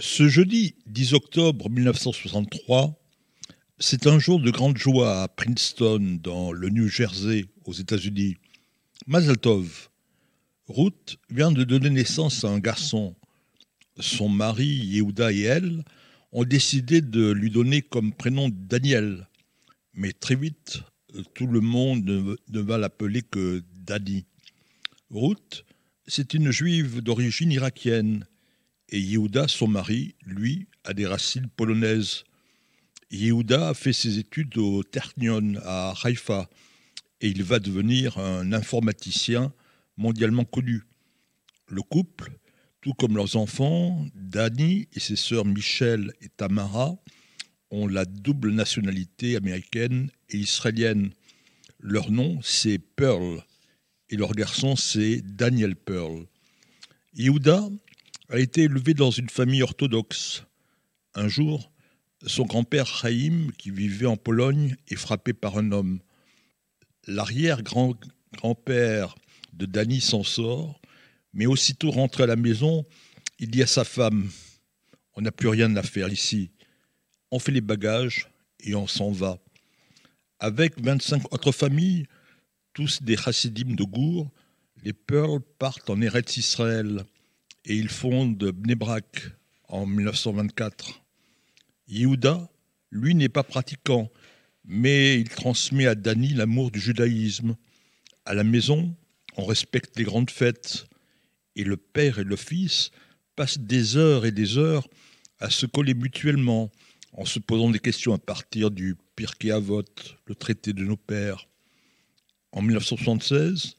Ce jeudi 10 octobre 1963, c'est un jour de grande joie à Princeton, dans le New Jersey, aux États-Unis. Mazel Tov. Ruth vient de donner naissance à un garçon. Son mari, Yehuda et elle ont décidé de lui donner comme prénom Daniel. Mais très vite, tout le monde ne, va l'appeler que Dani. Ruth, c'est une juive d'origine irakienne. Et Yehuda, son mari, lui, a des racines polonaises. Yehuda a fait ses études au Ternion à Haïfa et il va devenir un informaticien mondialement connu. Le couple, tout comme leurs enfants, Dani et ses sœurs Michelle et Tamara, ont la double nationalité américaine et israélienne. Leur nom, c'est Pearl, et leur garçon, c'est Daniel Pearl. Yehuda a été élevé dans une famille orthodoxe. Un jour, son grand-père Chaim, qui vivait en Pologne, est frappé par un homme. L'arrière-grand-père de Dany s'en sort, mais aussitôt rentré à la maison, il dit à sa femme On n'a plus rien à faire ici. On fait les bagages et on s'en va. Avec 25 autres familles, tous des chassidim de Gour, les Pearl partent en Eretz Israël et ils fondent Bnebrak en 1924. Yehuda, lui, n'est pas pratiquant, mais il transmet à Dani l'amour du judaïsme. À la maison, on respecte les grandes fêtes, et le père et le fils passent des heures et des heures à se coller mutuellement, en se posant des questions à partir du Pirkei Avot, le traité de nos pères. En 1976,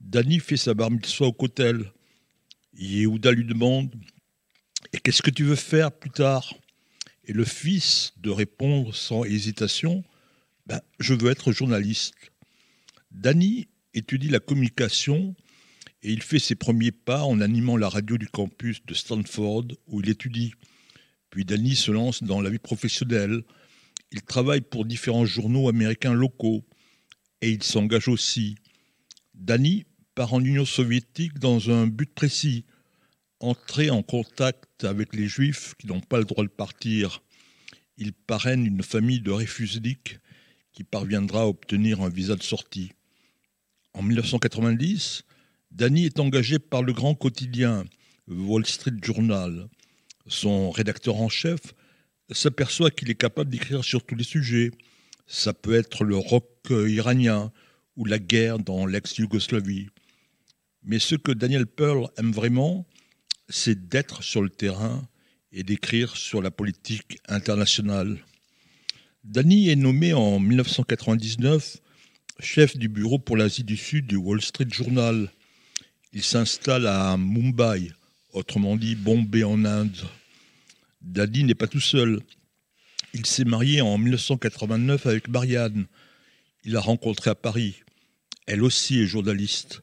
Dani fait sa bar mitzvah au Kotel. Yehuda lui demande Et qu'est-ce que tu veux faire plus tard? Et le fils de répondre sans hésitation ben, Je veux être journaliste. Dani étudie la communication et il fait ses premiers pas en animant la radio du campus de Stanford où il étudie. Puis Dani se lance dans la vie professionnelle. Il travaille pour différents journaux américains locaux et il s'engage aussi. Dani part en Union soviétique dans un but précis, entrer en contact avec les juifs qui n'ont pas le droit de partir. Il parraine une famille de réfugiés qui parviendra à obtenir un visa de sortie. En 1990, Danny est engagé par le grand quotidien Wall Street Journal. Son rédacteur en chef s'aperçoit qu'il est capable d'écrire sur tous les sujets. Ça peut être le rock iranien ou la guerre dans l'ex-Yougoslavie. Mais ce que Daniel Pearl aime vraiment, c'est d'être sur le terrain et d'écrire sur la politique internationale. Danny est nommé en 1999 chef du bureau pour l'Asie du Sud du Wall Street Journal. Il s'installe à Mumbai, autrement dit Bombay en Inde. Danny n'est pas tout seul. Il s'est marié en 1989 avec Marianne. Il l'a rencontrée à Paris. Elle aussi est journaliste.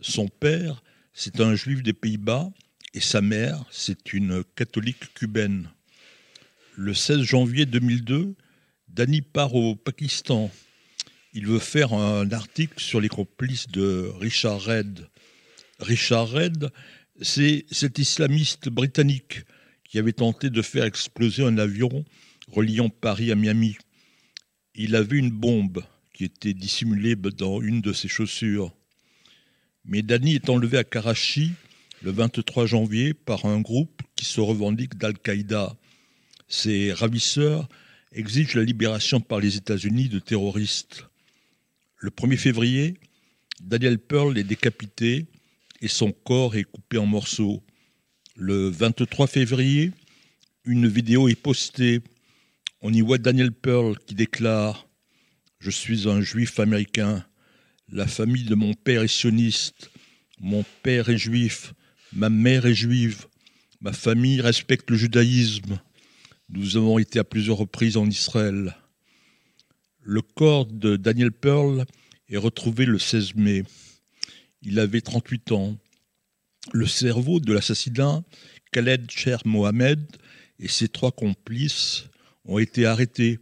Son père, c'est un juif des Pays-Bas et sa mère, c'est une catholique cubaine. Le 16 janvier 2002, Danny part au Pakistan. Il veut faire un article sur les complices de Richard Red. Richard Red, c'est cet islamiste britannique qui avait tenté de faire exploser un avion reliant Paris à Miami. Il avait une bombe qui était dissimulée dans une de ses chaussures. Mais Danny est enlevé à Karachi le 23 janvier par un groupe qui se revendique d'Al-Qaïda. Ses ravisseurs exige la libération par les États-Unis de terroristes. Le 1er février, Daniel Pearl est décapité et son corps est coupé en morceaux. Le 23 février, une vidéo est postée. On y voit Daniel Pearl qui déclare Je suis un juif américain. La famille de mon père est sioniste. Mon père est juif. Ma mère est juive. Ma famille respecte le judaïsme. Nous avons été à plusieurs reprises en Israël. Le corps de Daniel Pearl est retrouvé le 16 mai. Il avait 38 ans. Le cerveau de l'assassinat, Khaled Cher Mohamed et ses trois complices ont été arrêtés,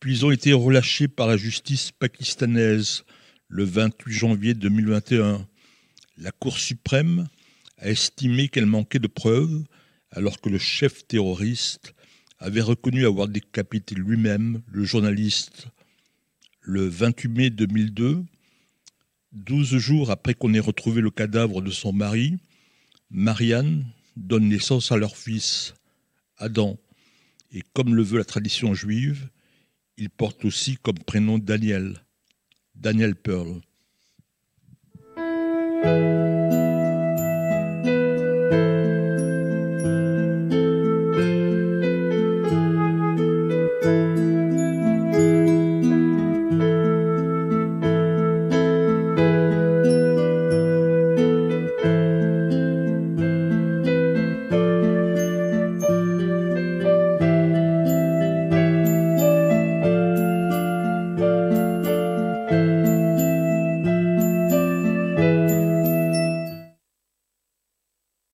puis ont été relâchés par la justice pakistanaise le 28 janvier 2021. La Cour suprême a estimé qu'elle manquait de preuves alors que le chef terroriste avait reconnu avoir décapité lui-même le journaliste le 28 mai 2002, 12 jours après qu'on ait retrouvé le cadavre de son mari, Marianne donne naissance à leur fils, Adam, et comme le veut la tradition juive, il porte aussi comme prénom Daniel, Daniel Pearl.